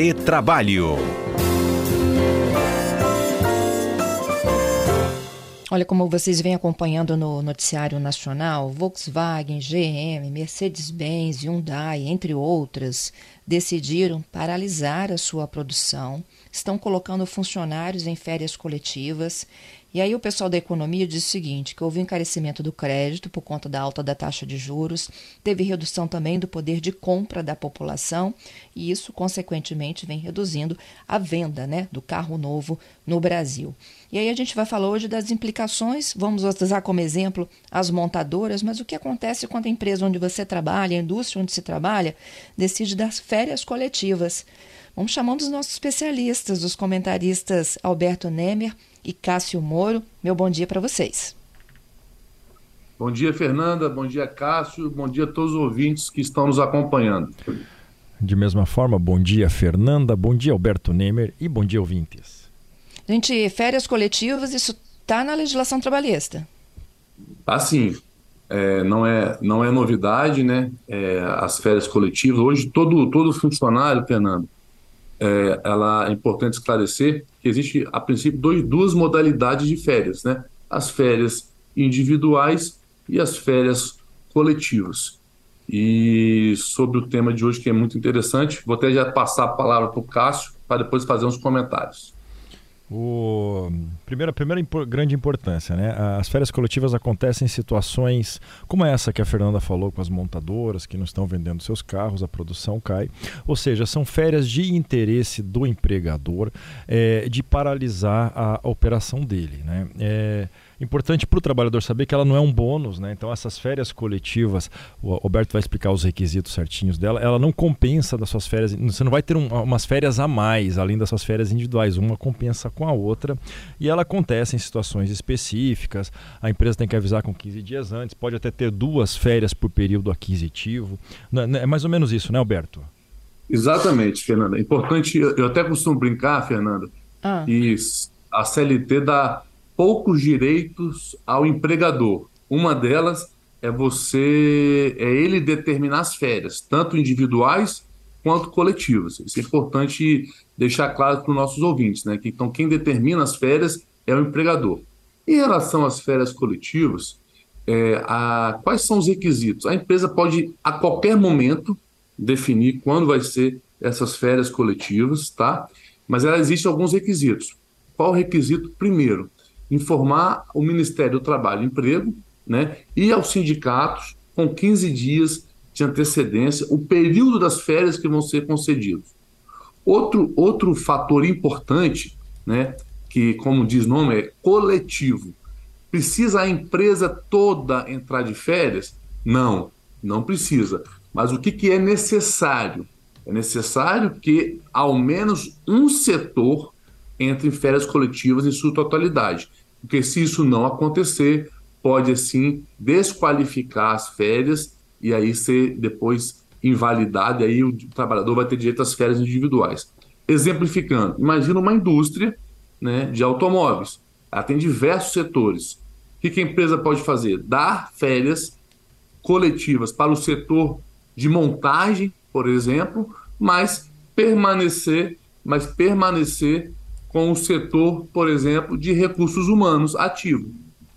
Retrabalho. Olha, como vocês vêm acompanhando no noticiário nacional, Volkswagen, GM, Mercedes-Benz, Hyundai, entre outras, decidiram paralisar a sua produção, estão colocando funcionários em férias coletivas e aí o pessoal da economia diz o seguinte, que houve encarecimento do crédito por conta da alta da taxa de juros, teve redução também do poder de compra da população e isso, consequentemente, vem reduzindo a venda né, do carro novo no Brasil. E aí a gente vai falar hoje das implicações, vamos usar como exemplo as montadoras, mas o que acontece quando a empresa onde você trabalha, a indústria onde se trabalha, decide das férias coletivas. Vamos chamando os nossos especialistas, os comentaristas Alberto Nemer e Cássio Moro. Meu bom dia para vocês. Bom dia, Fernanda. Bom dia, Cássio. Bom dia a todos os ouvintes que estão nos acompanhando. De mesma forma, bom dia, Fernanda. Bom dia, Alberto Nemer. E bom dia, ouvintes. Gente, férias coletivas, isso está na legislação trabalhista? Tá sim. É, não, é, não é novidade, né? É, as férias coletivas. Hoje, todo, todo funcionário, Fernando, é, ela, é importante esclarecer que existe, a princípio, dois, duas modalidades de férias, né? As férias individuais e as férias coletivas. E sobre o tema de hoje, que é muito interessante, vou até já passar a palavra para o Cássio, para depois fazer uns comentários. O primeira, primeira grande importância, né? As férias coletivas acontecem em situações como essa que a Fernanda falou com as montadoras que não estão vendendo seus carros, a produção cai. Ou seja, são férias de interesse do empregador é, de paralisar a operação dele, né? É, Importante para o trabalhador saber que ela não é um bônus, né? Então essas férias coletivas, o Roberto vai explicar os requisitos certinhos dela, ela não compensa das suas férias, você não vai ter um, umas férias a mais, além das suas férias individuais, uma compensa com a outra, e ela acontece em situações específicas, a empresa tem que avisar com 15 dias antes, pode até ter duas férias por período aquisitivo, é mais ou menos isso, né Alberto? Exatamente, Fernanda. É importante, eu até costumo brincar, Fernanda, ah. e a CLT dá poucos direitos ao empregador. Uma delas é você, é ele determinar as férias, tanto individuais quanto coletivas. Isso é importante deixar claro para os nossos ouvintes, né? Que, então, quem determina as férias é o empregador. Em relação às férias coletivas, é, a, quais são os requisitos? A empresa pode, a qualquer momento, definir quando vai ser essas férias coletivas, tá? Mas ela existe alguns requisitos. Qual o requisito? Primeiro, informar o Ministério do Trabalho e Emprego né, e aos sindicatos com 15 dias de antecedência o período das férias que vão ser concedidos. Outro, outro fator importante, né, que, como diz o nome, é coletivo. Precisa a empresa toda entrar de férias? Não, não precisa. Mas o que, que é necessário? É necessário que ao menos um setor entre férias coletivas em sua totalidade. Porque se isso não acontecer, pode assim desqualificar as férias e aí ser depois invalidado, e aí o trabalhador vai ter direito às férias individuais. Exemplificando, imagina uma indústria né, de automóveis. Ela tem diversos setores. O que a empresa pode fazer? Dar férias coletivas para o setor de montagem, por exemplo, mas permanecer, mas permanecer com o setor, por exemplo, de recursos humanos ativo.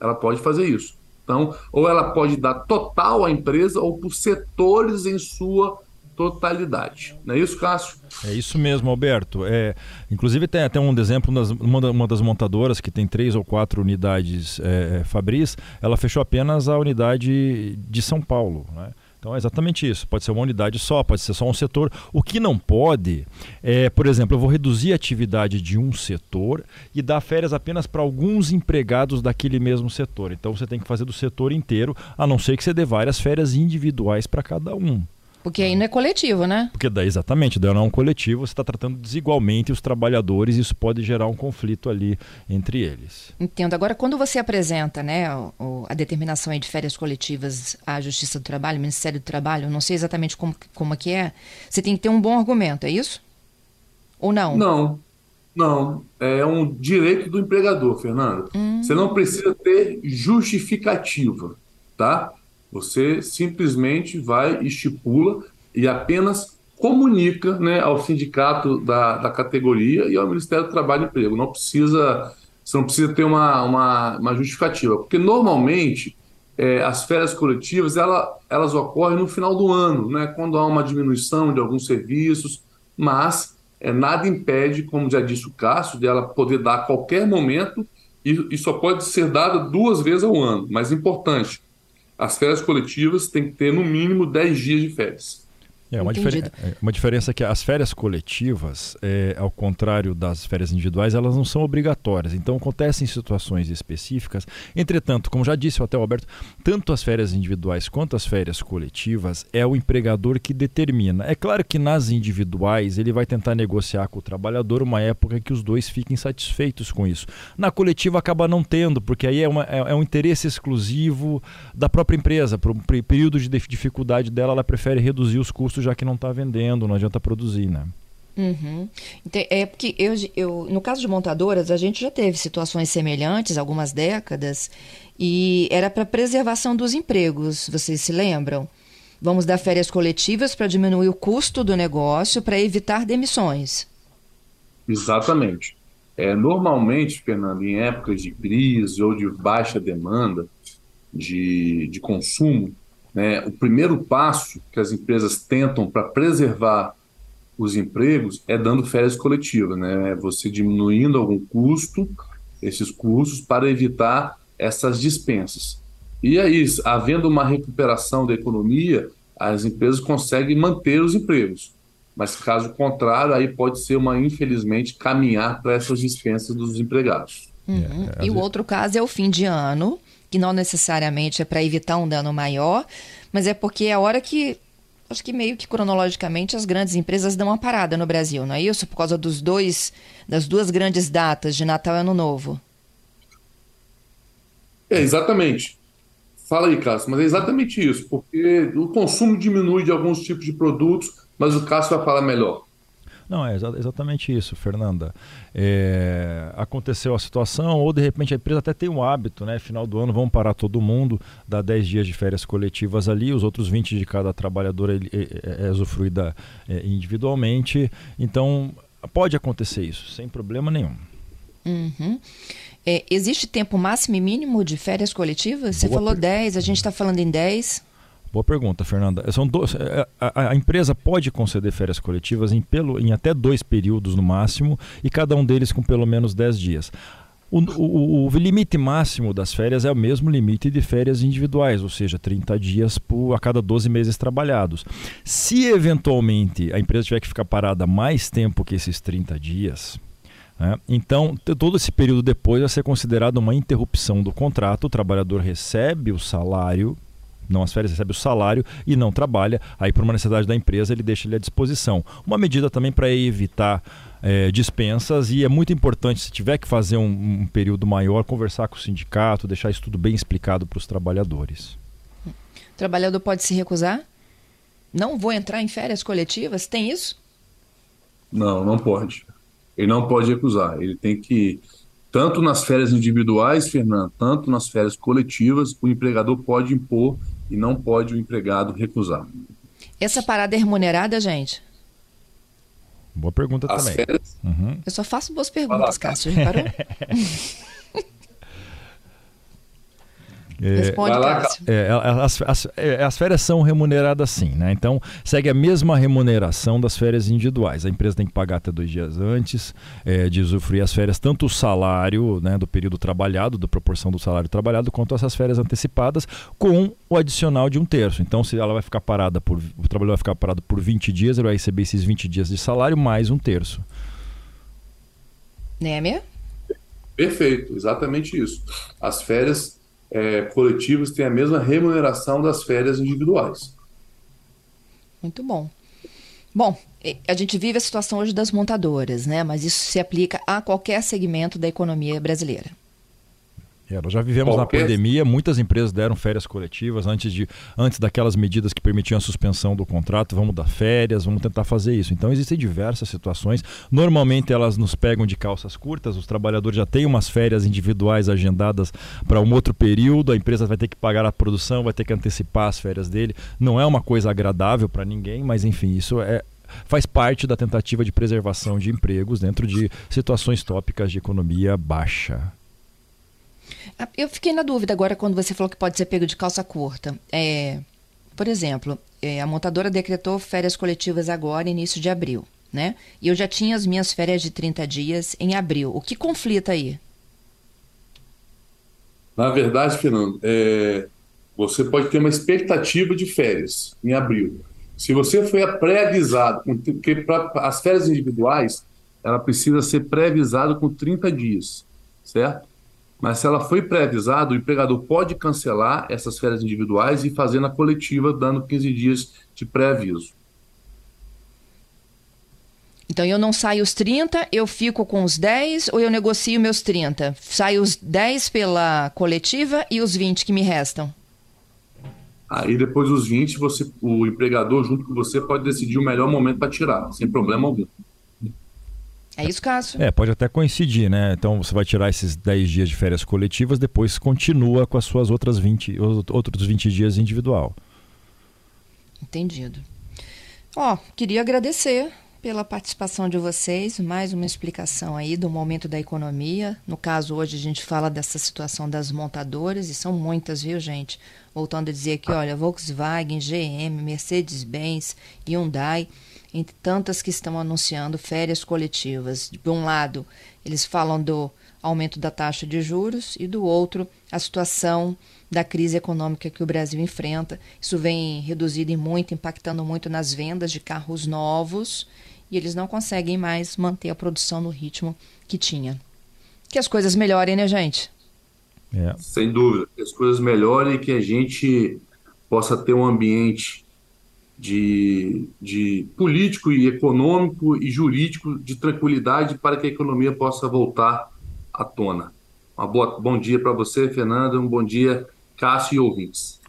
Ela pode fazer isso. Então, ou ela pode dar total à empresa ou por setores em sua totalidade. Não é isso, Cássio? É isso mesmo, Alberto. É, inclusive tem até um exemplo, uma, das montadoras que tem três ou quatro unidades é, é, Fabris, ela fechou apenas a unidade de São Paulo. Né? Então é exatamente isso. Pode ser uma unidade só, pode ser só um setor. O que não pode é, por exemplo, eu vou reduzir a atividade de um setor e dar férias apenas para alguns empregados daquele mesmo setor. Então você tem que fazer do setor inteiro, a não ser que você dê várias férias individuais para cada um. Porque aí não é coletivo, né? Porque daí, exatamente, daí não é um coletivo, você está tratando desigualmente os trabalhadores e isso pode gerar um conflito ali entre eles. Entendo. Agora, quando você apresenta né, a determinação de férias coletivas à Justiça do Trabalho, Ministério do Trabalho, não sei exatamente como, como é que é, você tem que ter um bom argumento, é isso? Ou não? Não, não. É um direito do empregador, Fernando. Hum. Você não precisa ter justificativa, tá? Você simplesmente vai, estipula e apenas comunica né, ao sindicato da, da categoria e ao Ministério do Trabalho e Emprego. Não precisa, você não precisa ter uma, uma, uma justificativa, porque normalmente é, as férias coletivas ela, elas ocorrem no final do ano, né, quando há uma diminuição de alguns serviços, mas é, nada impede, como já disse o Cássio, dela poder dar a qualquer momento e, e só pode ser dada duas vezes ao ano. Mas importante, as férias coletivas têm que ter no mínimo 10 dias de férias. É uma, é, uma diferença é que as férias coletivas, é, ao contrário das férias individuais, elas não são obrigatórias. Então acontecem situações específicas. Entretanto, como já disse o até Alberto, tanto as férias individuais quanto as férias coletivas é o empregador que determina. É claro que nas individuais ele vai tentar negociar com o trabalhador uma época que os dois fiquem satisfeitos com isso. Na coletiva acaba não tendo, porque aí é, uma, é, é um interesse exclusivo da própria empresa. Para um período de dificuldade dela, ela prefere reduzir os custos já que não está vendendo, não adianta produzir, né? Uhum. É porque eu, eu, no caso de montadoras, a gente já teve situações semelhantes, algumas décadas, e era para preservação dos empregos, vocês se lembram? Vamos dar férias coletivas para diminuir o custo do negócio, para evitar demissões. Exatamente. É, normalmente, Fernando, em épocas de crise ou de baixa demanda de, de consumo, né? O primeiro passo que as empresas tentam para preservar os empregos é dando férias coletivas, né? É você diminuindo algum custo, esses custos, para evitar essas dispensas. E aí, havendo uma recuperação da economia, as empresas conseguem manter os empregos. Mas caso contrário, aí pode ser uma, infelizmente, caminhar para essas dispensas dos empregados. Uhum. É, e o outro caso é o fim de ano, que não necessariamente é para evitar um dano maior, mas é porque é a hora que acho que meio que cronologicamente as grandes empresas dão uma parada no Brasil, não é isso? Por causa dos dois das duas grandes datas de Natal e Ano Novo. É, exatamente. Fala aí, Cássio, mas é exatamente isso, porque o consumo diminui de alguns tipos de produtos, mas o Cássio vai falar melhor. Não, é exa exatamente isso, Fernanda. É, aconteceu a situação, ou de repente a empresa até tem um hábito, né? Final do ano vamos parar todo mundo, dá 10 dias de férias coletivas ali, os outros 20 de cada trabalhador é, é, é usufruída é, individualmente. Então, pode acontecer isso, sem problema nenhum. Uhum. É, existe tempo máximo e mínimo de férias coletivas? Você Boa falou 10, a gente está falando em 10. Boa pergunta, Fernanda. São dois, é, a, a, empresa pode conceder férias coletivas em, pelo, em até dois períodos no máximo e cada um deles com pelo menos 10 dias. O, o, o, limite máximo das férias é o mesmo limite de férias individuais, ou seja, 30 dias por, a cada 12 meses trabalhados. Se eventualmente a empresa tiver que ficar parada mais tempo que esses 30 dias, né, então todo esse período depois vai ser considerado uma interrupção do contrato, o trabalhador recebe o salário não as férias, recebe o salário e não trabalha, aí por uma necessidade da empresa ele deixa ele à disposição. Uma medida também para evitar é, dispensas e é muito importante, se tiver que fazer um, um, período maior, conversar com o sindicato, deixar isso tudo bem explicado para os trabalhadores. O trabalhador pode se recusar? Não vou entrar em férias coletivas? Tem isso? Não, não pode. Ele não pode recusar. Ele tem que tanto nas férias individuais, Fernando, tanto nas férias coletivas, o empregador pode impor e não pode o empregado recusar. Essa parada é remunerada, gente? Boa pergunta As também. Férias... Uhum. Eu só faço boas perguntas, Cássio, reparou? É, Responde, lá, é, as, as, é, as, férias são remuneradas sim, né? Então segue a mesma remuneração das férias individuais. A empresa tem que pagar até dois dias antes é, de usufruir as férias, tanto o salário né, do período trabalhado, da proporção do salário trabalhado, quanto essas férias antecipadas, com o adicional de um terço. Então, se ela vai ficar parada por. O trabalhador vai ficar parado por 20 dias, ele vai receber esses 20 dias de salário mais um terço. Némia? Perfeito, exatamente isso. As férias é, coletivos têm a mesma remuneração das férias individuais. Muito bom. Bom, a gente vive a situação hoje das montadoras, né? Mas isso se aplica a qualquer segmento da economia brasileira. É, nós já vivemos Qualquer... na pandemia, muitas empresas deram férias coletivas antes, de, antes daquelas medidas que permitiam a suspensão do contrato, vamos dar férias, vamos tentar fazer isso. Então existem diversas situações. Normalmente elas nos pegam de calças curtas, os trabalhadores já têm umas férias individuais agendadas para um outro período, a empresa vai ter que pagar a produção, vai ter que antecipar as férias dele. Não é uma coisa agradável para ninguém, mas enfim, isso é faz parte da tentativa de preservação de empregos dentro de situações tópicas de economia baixa. Ah, eu fiquei na dúvida agora quando você falou que pode ser pego de calça curta. É, por exemplo, é, a montadora decretou férias coletivas agora, início de abril, né? E eu já tinha as minhas férias de 30 dias em abril. O que conflita aí? Na verdade, Fernando, é, você pode ter uma expectativa de férias em abril. Se você foi pré-avisado, porque para as férias individuais, ela precisa ser pré-avisada com 30 dias, certo? Mas se ela foi pré-avisada, o empregador pode cancelar essas férias individuais e fazer na coletiva, dando 15 dias de pré-aviso. Então eu não saio os 30, eu fico com os 10 ou eu negocio meus 30? Saio os 10 pela coletiva e os 20 que me restam? Aí depois os 20, você, o empregador junto com você pode decidir o melhor momento para tirar, sem problema algum. É isso, Cássio? É, pode até coincidir, né? Então você vai tirar esses 10 dias de férias coletivas, depois continua com as suas outras 20, outros 20 dias individual. Entendido. Ó, queria agradecer pela participação de vocês, mais uma explicação aí do momento da economia. No caso, hoje a gente fala dessa situação das montadoras, e são muitas, viu, gente? Voltando a dizer que, olha, Volkswagen, GM, Mercedes-Benz, Hyundai, entre tantas que estão anunciando férias coletivas. De um lado, eles falam do aumento da taxa de juros, e do outro, a situação da crise econômica que o Brasil enfrenta. Isso vem reduzido em muito, impactando muito nas vendas de carros novos e eles não conseguem mais manter a produção no ritmo que tinha. Que as coisas melhorem, né, gente? É. Sem dúvida, que as coisas melhorem e que a gente possa ter um ambiente de, de político e econômico e jurídico de tranquilidade para que a economia possa voltar à tona. Um bom dia para você, Fernanda, um bom dia, Cássio e ouvintes.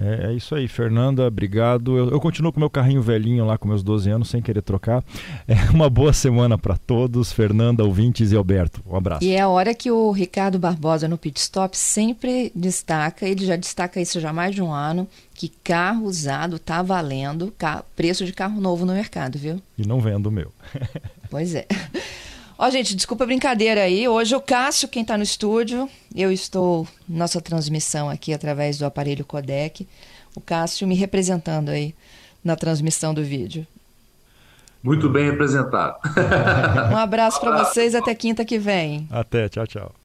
É, é, isso aí, Fernanda, obrigado. Eu, eu, continuo com meu carrinho velhinho lá com meus 12 anos, sem querer trocar. É uma boa semana para todos, Fernanda, ouvintes e Alberto. Um abraço. E é a hora que o Ricardo Barbosa no Pit Stop sempre destaca, ele já destaca isso já há mais de um ano, que carro usado está valendo preço de carro novo no mercado, viu? E não vendo o meu. pois é. Ó, gente, desculpa a brincadeira aí. Hoje o Cássio, quem está no estúdio, eu estou nossa transmissão aqui através do aparelho codec. O Cássio me representando aí na transmissão do vídeo. Muito bem representado. um abraço para vocês até quinta que vem. Até, tchau, tchau.